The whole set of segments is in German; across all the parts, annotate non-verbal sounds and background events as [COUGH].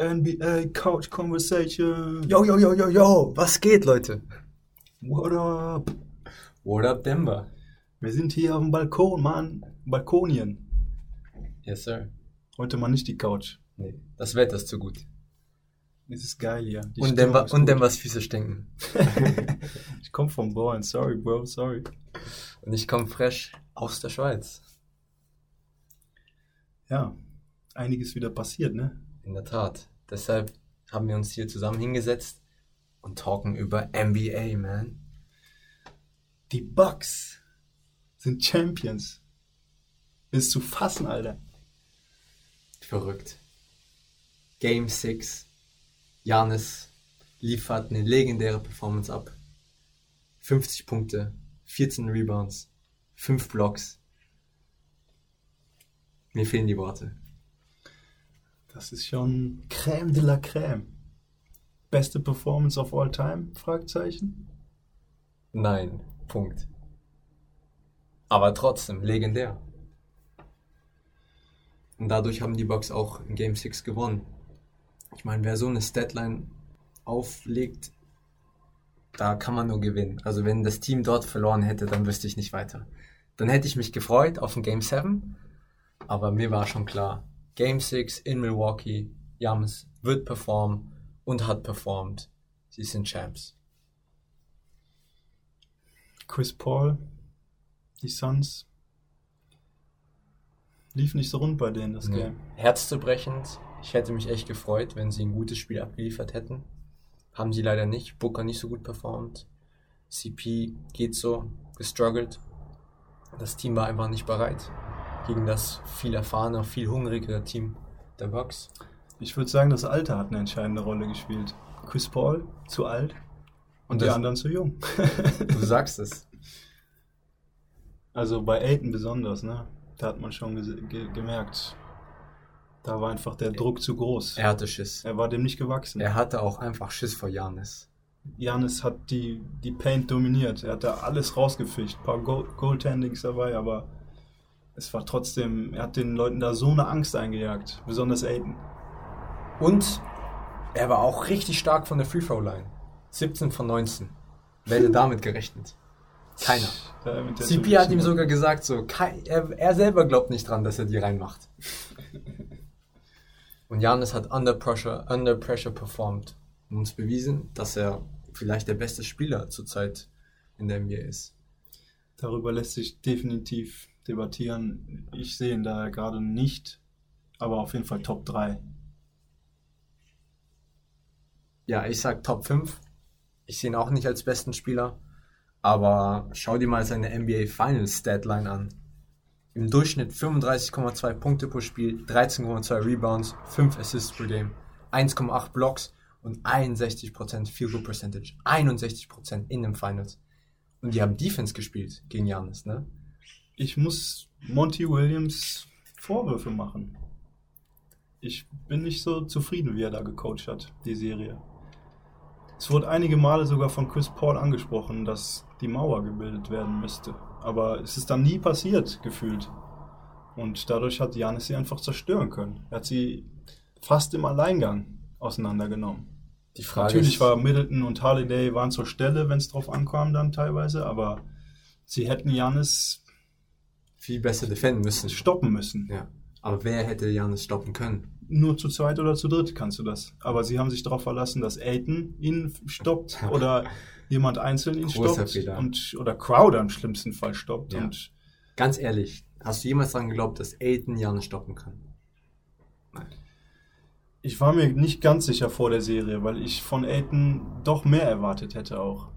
NBA Couch Conversation. Yo, yo, yo, yo, yo, was geht, Leute? What up? What up, Denver? Wir sind hier auf dem Balkon, Mann. Balkonien. Yes, sir. Heute mal nicht die Couch. Nee, das Wetter ist zu gut. Es ist geil hier. Die und Denver, und. Denvers Füße stinken. [LAUGHS] ich komme vom Ballen. Sorry, Bro, sorry. Und ich komme fresh aus der Schweiz. Ja, einiges wieder passiert, ne? In der Tat. Deshalb haben wir uns hier zusammen hingesetzt und talken über NBA, man. Die Bucks sind Champions. Ist zu fassen, Alter. Verrückt. Game 6. Janis liefert eine legendäre Performance ab. 50 Punkte, 14 Rebounds, 5 Blocks. Mir fehlen die Worte. Das ist schon Crème de la Crème. Beste Performance of all time? Fragezeichen. Nein, Punkt. Aber trotzdem, legendär. Und dadurch haben die Bucks auch in Game 6 gewonnen. Ich meine, wer so eine Statline auflegt, da kann man nur gewinnen. Also wenn das Team dort verloren hätte, dann wüsste ich nicht weiter. Dann hätte ich mich gefreut auf ein Game 7, aber mir war schon klar, Game 6 in Milwaukee, Jams wird performen und hat performt. Sie sind Champs. Chris Paul, die Suns. Lief nicht so rund bei denen, das Nee. Game. Herzzerbrechend. Ich hätte mich echt gefreut, wenn sie ein gutes Spiel abgeliefert hätten. Haben sie leider nicht. Booker nicht so gut performt. CP geht so, gestruggelt. Das Team war einfach nicht bereit gegen das viel erfahrener, viel hungrigere Team der Bucks. Ich würde sagen, das Alter hat eine entscheidende Rolle gespielt. Chris Paul zu alt und, Und die anderen zu jung. Du [LAUGHS] sagst es. also bei Aiton besonders, ne? Da hat man schon ge gemerkt, da war einfach der Druck zu groß. Er hatte Schiss. Er war dem nicht gewachsen. Er hatte auch einfach Schiss vor Janis. Janis hat die, die Paint dominiert. Er hat da alles rausgefischt. Ein paar Goal Goaltendings dabei, aber es war trotzdem, er hat den Leuten da so eine Angst eingejagt. Besonders Aiden. Und er war auch richtig stark von der Free Throw Line. 17 von 19. Wer hätte damit gerechnet? Keiner. Der CP hat ihm sogar gesagt, so, er, er selber glaubt nicht dran, dass er die reinmacht. [LAUGHS] Und Janis hat under pressure, under pressure performed und uns bewiesen, dass er vielleicht der beste Spieler zurzeit in der NBA ist. Darüber lässt sich definitiv debattieren. Ich sehe ihn da gerade nicht, aber auf jeden Fall Top 3. Ja, ich sag Top 5. Ich sehe ihn auch nicht als besten Spieler, aber schau dir mal seine NBA Finals Statline an. Im Durchschnitt 35,2 Punkte pro Spiel, 13,2 Rebounds, 5 Assists pro Game, 1,8 Blocks und 61% Field Goal Percentage. 61% in den Finals. Und die haben Defense gespielt gegen Janis, ne? Ich muss Monty Williams Vorwürfe machen. Ich bin nicht so zufrieden, wie er da gecoacht hat, die Serie. Es wurde einige Male sogar von Chris Paul angesprochen, dass die Mauer gebildet werden müsste. Aber es ist dann nie passiert, gefühlt. Und dadurch hat Janis sie einfach zerstören können. Er hat sie fast im Alleingang auseinandergenommen. Die Frage Natürlich ist, war Middleton und Holiday waren zur Stelle, wenn es drauf ankam dann teilweise, aber sie hätten Janis viel besser defenden müssen. stoppen müssen. Ja. Aber wer hätte Janis stoppen können? Nur zu zweit oder zu dritt kannst du das. Aber sie haben sich darauf verlassen, dass Aiton ihn stoppt oder jemand einzeln ihn Großer stoppt Fehler. und oder Crowder im schlimmsten Fall stoppt. Ja. Und Ganz ehrlich, hast du jemals daran geglaubt, dass Aiden Janis stoppen kann? ich war mir nicht ganz sicher vor der Serie, weil ich von Aiton doch mehr erwartet hätte auch.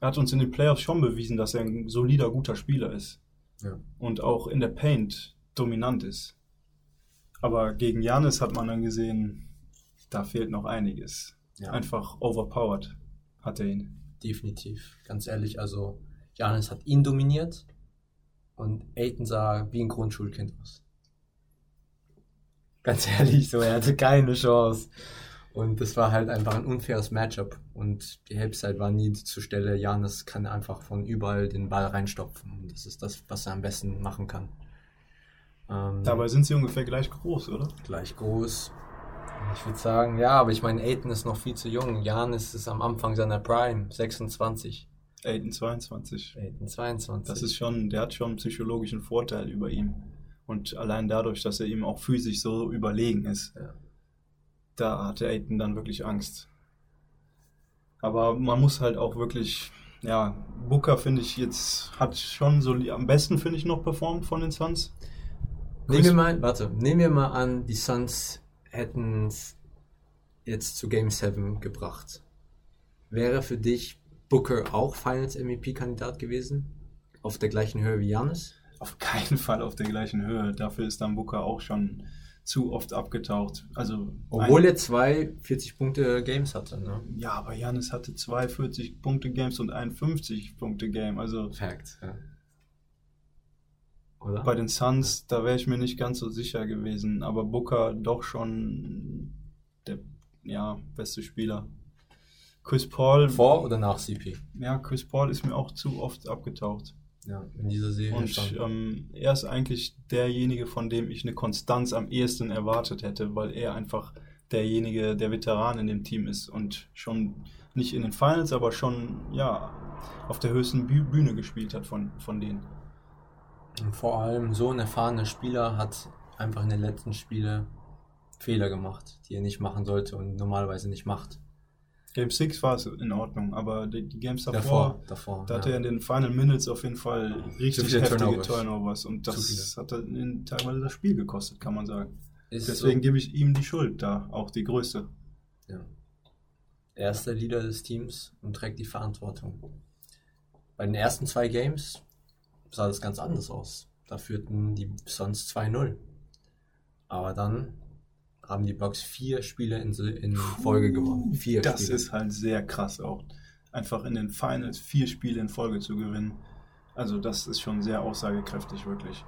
Er hat uns in den Playoffs schon bewiesen, dass er ein solider, guter Spieler ist. Ja. Und auch in der Paint dominant ist. Aber gegen Janis hat man dann gesehen, da fehlt noch einiges. Ja. Einfach overpowered hat er ihn. Definitiv. Ganz ehrlich, also Janis hat ihn dominiert und Aiden sah wie ein Grundschulkind aus. Ganz ehrlich, so, er hatte keine Chance. Und das war halt einfach ein unfaires Matchup. Und die Halbzeit war nie zur Stelle. Janis kann einfach von überall den Ball reinstopfen. Und das ist das, was er am besten machen kann. Ähm, Dabei sind sie ungefähr gleich groß, oder? gleich groß. Ich würde sagen, ja, aber ich meine, Aiden ist noch viel zu jung. Janis ist am Anfang seiner Prime, 26. Aiden 22. Aiden 22. Das ist schon, der hat schon einen psychologischen Vorteil über ihm. Und allein dadurch, dass er ihm auch physisch so überlegen ist, Ja. Da hatte Aiden dann wirklich Angst. Aber man muss halt auch wirklich, ja, Booker finde ich jetzt, hat schon so, am besten finde ich noch performt von den Suns. Nehmen wir mal, warte, nehmen wir mal an, die Suns hätten es jetzt zu Game 7 gebracht. Wäre für dich Booker auch Finals MVP-Kandidat gewesen? Auf der gleichen Höhe wie Janis? Auf keinen Fall auf der gleichen Höhe. Dafür ist dann Booker auch schon zu oft abgetaucht. Also Obwohl ein- er zwei 40-Punkte-Games hatte, ne? Ja, aber Janis hatte zwei 40-Punkte-Games und ein 50-Punkte-Game. Also Fact, ja. Oder? bei den Suns, da wäre ich mir nicht ganz so sicher gewesen. Aber Booker doch schon der ja, beste Spieler. Chris Paul, Vor oder nach CP? ja, Chris Paul ist mir auch zu oft abgetaucht. Ja, in dieser Serie Und ähm, er ist eigentlich derjenige, von dem ich eine Konstanz am ehesten erwartet hätte, weil er einfach derjenige, der Veteran in dem Team ist und schon nicht in den Finals, aber schon ja auf der höchsten Büh Bühne gespielt hat von, von denen. Und vor allem so ein erfahrener Spieler hat einfach in den letzten Spielen Fehler gemacht, die er nicht machen sollte und normalerweise nicht macht. Game 6 war es in Ordnung, aber die, die Games davor, Davor, davor. da ja. hatte er in den Final Minutes auf jeden Fall richtig heftige Turnovers. Turnovers, und das hat dann in, teilweise das Spiel gekostet, kann man sagen. Ist Deswegen so, gebe ich ihm die Schuld da, auch die größte. ja. Er ist der Leader des Teams und trägt die Verantwortung. Bei den ersten zwei Games sah das ganz anders aus. Da führten die Suns 2-0. Aber dann haben die Bucks vier Spiele in, in Folge gewonnen. Vier Das Spiele. ist halt sehr krass auch. Einfach in den Finals vier Spiele in Folge zu gewinnen. Also das ist schon sehr aussagekräftig, wirklich.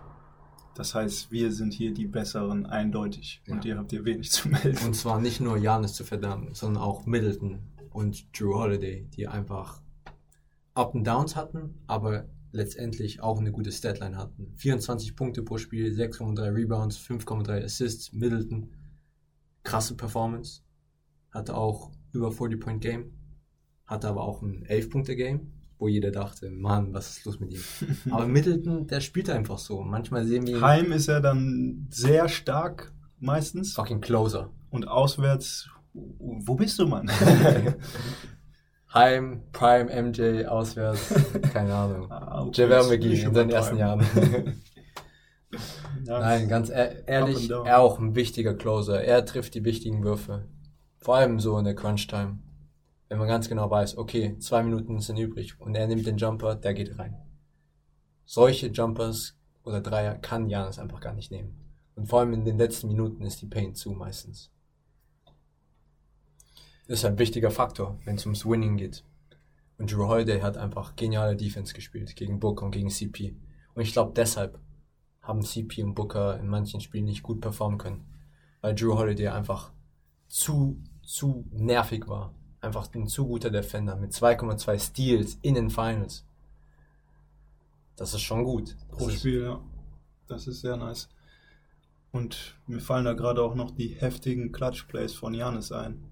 Das heißt, wir sind hier die Besseren, eindeutig. Und Ja. ihr habt hier wenig zu melden. Und zwar nicht nur Janis zu verdanken, sondern auch Middleton und Drew Holiday, die einfach Up and Downs hatten, aber letztendlich auch eine gute Statline hatten. 24 Punkte pro Spiel, 6,3 Rebounds, 5,3 Assists. Middleton, krasse Performance. Hatte auch über 40-Point-Game. Hatte aber auch ein 11-Punkte-Game, wo jeder dachte, Mann, was ist los mit ihm? [LAUGHS] aber Middleton, der spielt einfach so. Manchmal sehen wir ihn Heim ist er dann sehr stark, meistens. fucking Closer. Und auswärts, wo bist du, Mann? [LAUGHS] Heim, Prime, MJ, auswärts, [LAUGHS] keine Ahnung. Ah, okay, McGee in seinen ersten Jahren. Ja, Nein, ganz e- ehrlich, er auch ein wichtiger Closer. Er trifft die wichtigen Würfe. Vor allem so in der Crunch-Time. Wenn man ganz genau weiß, okay, zwei Minuten sind übrig und er nimmt den Jumper, der geht rein. Solche Jumpers oder Dreier kann Janis einfach gar nicht nehmen. Und vor allem in den letzten Minuten ist die Paint zu meistens. Das ist ein wichtiger Faktor, wenn es ums Winning geht. Und Drew Holiday hat einfach geniale Defense gespielt gegen Booker und gegen CP. Und ich glaube, deshalb haben CP und Booker in manchen Spielen nicht gut performen können. Weil Drew Holiday einfach zu, zu nervig war. Einfach ein zu guter Defender mit 2,2 Steals in den Finals. Das ist schon gut. Das Pro ist, Spiel, ja. Das ist sehr nice. Und mir fallen da gerade auch noch die heftigen Clutch-Plays von Janis ein.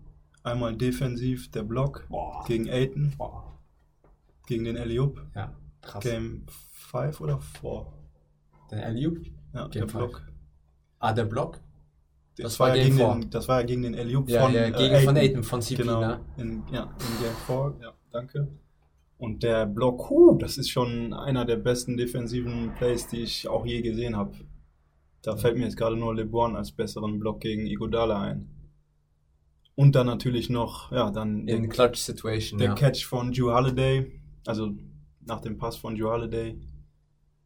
Einmal defensiv der Block Boah. gegen Aiton, Boah. gegen den Eliup. Ja, krass. Game 5 oder 4? Den Alley-Oop? Ja, der. Block. Ah, der Block? Das, Das war ja gegen den, das war ja gegen den Eliup Ja, von ja, äh, gegen von Ayton. Aiden, von CP, Genau, ne? in, ja, in Game 4, ja, danke. Und der Block, huh, das ist schon einer der besten defensiven Plays, die ich auch je gesehen habe. Da fällt mir jetzt gerade nur LeBron als besseren Block gegen Igodala ein. Und dann natürlich noch, ja, dann In der, Clutch Situation, der ja. Catch von Drew Holiday, also nach dem Pass von Drew Holiday.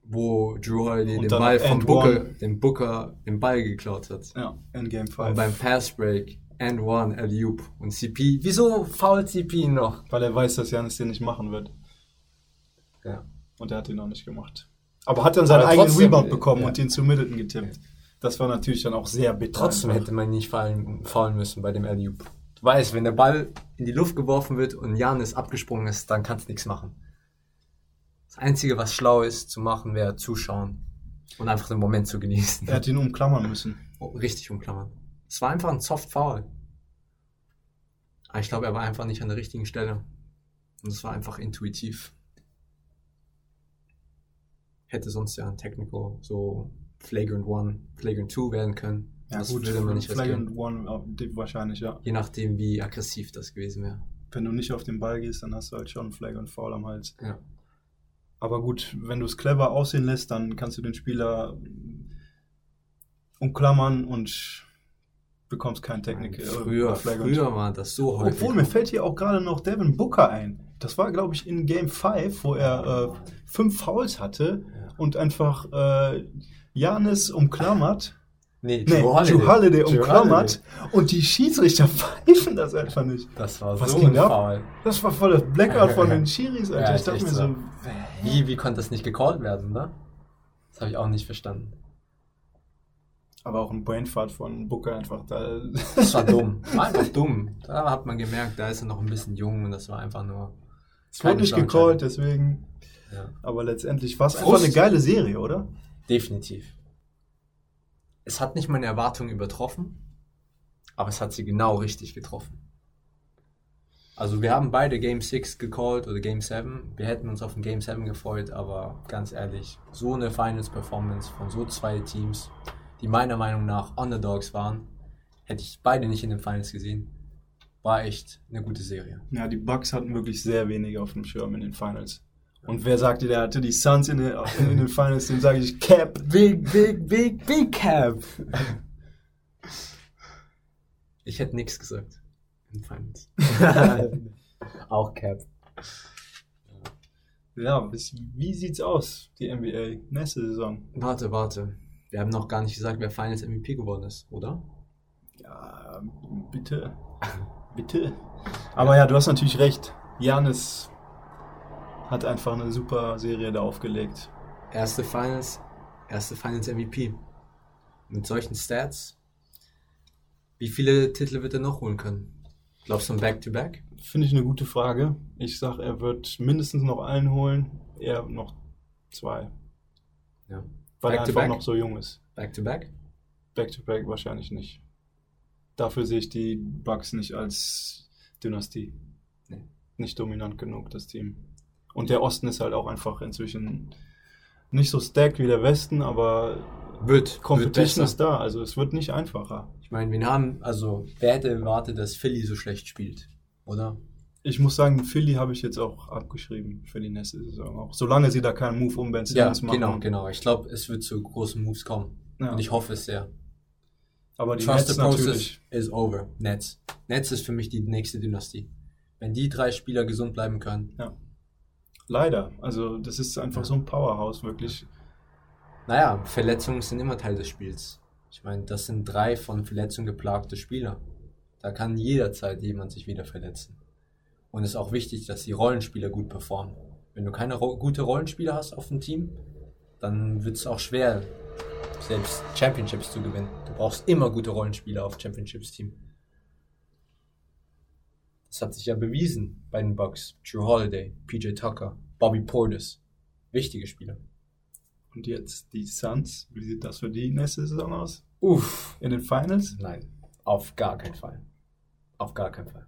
Wo Drew Holiday den Ball vom Booker, dem Booker den Ball geklaut hat. Ja, in Game 5. Und beim Pass Break and one Alley-Oop und CP. Wieso fault CP noch? Weil er weiß, dass Janis den nicht machen wird. Ja. Und er hat ihn noch nicht gemacht. Aber hat dann seinen eigenen Rebound bekommen ja. und ihn zu Middleton getippt. Das war natürlich dann auch sehr bitter. Trotzdem einfach. hätte man nicht fallen, faulen müssen bei dem Alley-Oop. Du weißt, wenn der Ball in die Luft geworfen wird und Janis abgesprungen ist, dann kannst du nichts machen. Das Einzige, was schlau ist zu machen, wäre zuschauen und einfach den Moment zu genießen. Er hat ihn umklammern müssen. Oh, richtig umklammern. Es war einfach ein Soft Foul. Aber ich glaube, er war einfach nicht an der richtigen Stelle. Und es war einfach intuitiv. Hätte sonst ja ein Technical so Flagrant One, Flagrant Two werden können. Ja, das gut, würde man nicht Flagrant riskieren. One wahrscheinlich, ja. Je nachdem, wie aggressiv das gewesen wäre. Wenn du nicht auf den Ball gehst, dann hast du halt schon einen Flag und Foul am Hals. Ja. Aber gut, wenn du es clever aussehen lässt, dann kannst du den Spieler umklammern und bekommst keinen Technical. Früher, äh, früher war das so häufig. Obwohl, mir fällt hier auch gerade noch Devin Booker ein. Das war, glaube ich, in Game 5, wo er äh, fünf Fouls hatte Ja. und einfach äh, Janis umklammert. Nee, Nee, Drew Drew Holiday Drew umklammert und die Schiedsrichter [LAUGHS] pfeifen das einfach nicht. Das war Was so ging ein ab? Foul. Das war voll das Blackout von den Schiris, Alter. Ja, ich dachte mir so, so. Wie, wie konnte das nicht gecallt werden, ne? Das habe ich auch nicht verstanden. aber auch ein Brainfart von Booker einfach da. Das war dumm. [LAUGHS] War einfach dumm. Da hat man gemerkt, da ist er noch ein bisschen jung und das war einfach nur. Es wurde nicht gecallt, deswegen. Ja. Aber letztendlich war es einfach eine geile Serie, oder? Definitiv. Es hat nicht meine Erwartungen übertroffen, aber es hat sie genau richtig getroffen. Also wir haben beide Game 6 gecallt oder Game 7. Wir hätten uns auf ein Game 7 gefreut, aber ganz ehrlich, so eine Finals-Performance von so zwei Teams, die meiner Meinung nach Underdogs waren, hätte ich beide nicht in den Finals gesehen. War echt eine gute Serie. Ja, die Bucks hatten wirklich sehr wenige auf dem Schirm in den Finals. Und wer sagte, der hatte die Suns in den, in den Finals, dem sage ich Cap. Big, big, big, big Cap. Ich hätte nichts gesagt. In Finals. [LAUGHS] Auch Cap. Ja, wie sieht's aus, die NBA? Nächste Saison. Warte, warte. Wir haben noch gar nicht gesagt, wer Finals MVP geworden ist, oder? Ja, bitte. Bitte. Aber ja, du hast natürlich recht. Janis hat einfach eine super Serie da aufgelegt. Erste Finals, erste Finals MVP. Mit solchen Stats. Wie viele Titel wird er noch holen können? Glaubst du ein Back-to-Back? Finde ich eine gute Frage. Ich sag, er wird mindestens noch einen holen, eher noch zwei. Ja. Weil er Back to einfach back? noch so jung ist. Back-to-back? Back-to-back wahrscheinlich nicht. Dafür sehe ich die Bucks nicht als Dynastie. Nee. Nicht dominant genug, das Team. Und der Osten ist halt auch einfach inzwischen nicht so stacked wie der Westen, aber Wird. Competition wird ist da. Also es wird nicht einfacher. Ich meine, wir haben, also, wer hätte erwartet, dass Philly so schlecht spielt? Oder? Ich muss sagen, Philly habe ich jetzt auch abgeschrieben für die nächste Saison. Auch solange sie da keinen Move um Ben Ja, Simmons machen. genau, genau. Ich glaube, es wird zu großen Moves kommen. Ja. Und ich hoffe es sehr. Aber die Trust Nets the process natürlich. is over. Nets. Nets ist für mich die nächste Dynastie. Wenn die drei Spieler gesund bleiben können. Leider. Also das ist einfach so ein Powerhouse, wirklich. Naja, Verletzungen sind immer Teil des Spiels. Ich meine, das sind drei von Verletzungen geplagte Spieler. Da kann jederzeit jemand sich wieder verletzen. Und es ist auch wichtig, dass die Rollenspieler gut performen. Wenn du keine ro gute Rollenspieler hast auf dem Team, dann wird es auch schwer, selbst Championships zu gewinnen. Du brauchst immer gute Rollenspieler auf Championships-Team. Das hat sich ja bewiesen bei den Bucks. Drew Holiday, PJ Tucker, Bobby Portis. Wichtige Spieler. Und jetzt die Suns. Wie sieht das für die nächste Saison aus? Uff. In den Finals? Nein, auf gar keinen Fall. Auf gar keinen Fall.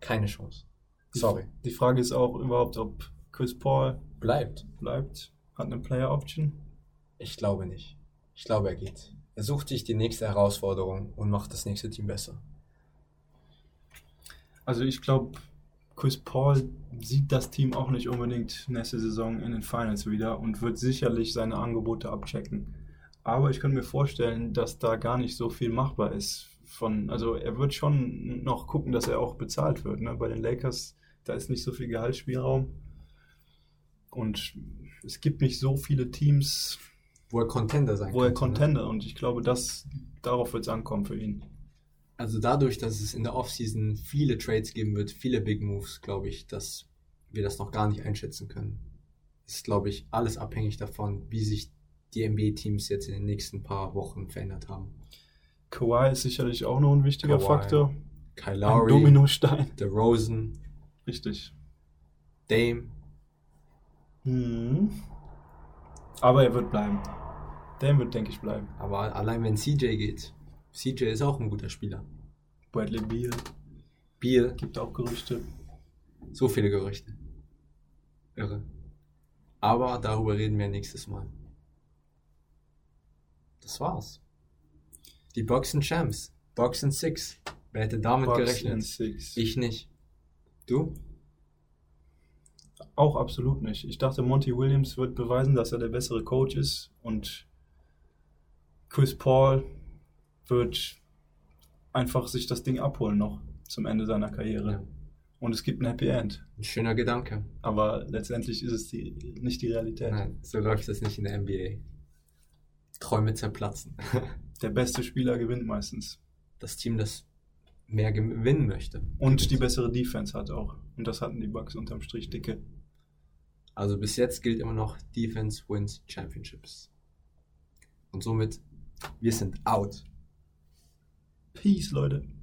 Keine Chance. Sorry. Die Frage ist auch überhaupt, ob Chris Paul Bleibt. bleibt. Hat eine Player Option. Ich glaube nicht. Ich glaube, er geht. Er sucht sich die nächste Herausforderung und macht das nächste Team besser. Also ich glaube, Chris Paul sieht das Team auch nicht unbedingt nächste Saison in den Finals wieder und wird sicherlich seine Angebote abchecken. Aber ich könnte mir vorstellen, dass da gar nicht so viel machbar ist. Von, also er wird schon noch gucken, dass er auch bezahlt wird. Ne? Bei den Lakers, da ist nicht so viel Gehaltsspielraum. Und es gibt nicht so viele Teams, Wo er Contender sein wo er könnte, ne? Contender und ich glaube, das, darauf wird es ankommen für ihn. Also dadurch, dass es in der Offseason viele Trades geben wird, viele Big Moves, glaube ich, dass wir das noch gar nicht einschätzen können. Ist, glaube ich, alles abhängig davon, wie sich die NBA-Teams jetzt in den nächsten paar Wochen verändert haben. Kawhi ist sicherlich auch noch ein wichtiger Kawhi, Faktor. Kyle Ein Lowry, Dominostein. [LAUGHS] DeRozan, Richtig. Dame. Mhm. Aber er wird bleiben. Der wird, denke ich, bleiben. Aber allein wenn CJ geht, CJ ist auch ein guter Spieler. Bradley Beal Beal, gibt auch Gerüchte. so viele Gerüchte. Irre. Aber darüber reden wir nächstes Mal. Das war's. Die Boxen Champs. Boxen 6. Wer hätte damit Bucks gerechnet? Six. Ich nicht. Du? Auch absolut nicht. Ich dachte, Monty Williams wird beweisen, dass er der bessere Coach ist und Chris Paul wird einfach sich das Ding abholen noch zum Ende seiner Karriere. Ja. Und es gibt ein Happy End. Ein schöner Gedanke. Aber letztendlich ist es die, nicht die Realität. Nein, so läuft es nicht in der NBA. Träume zerplatzen. [LAUGHS] Der beste Spieler gewinnt meistens. Das Team, das mehr gewinnen möchte. Und die bessere Defense hat auch. Und das hatten die Bucks unterm Strich dicke. Also bis jetzt gilt immer noch Defense wins Championships. Und somit, wir sind out. Peace, Leute.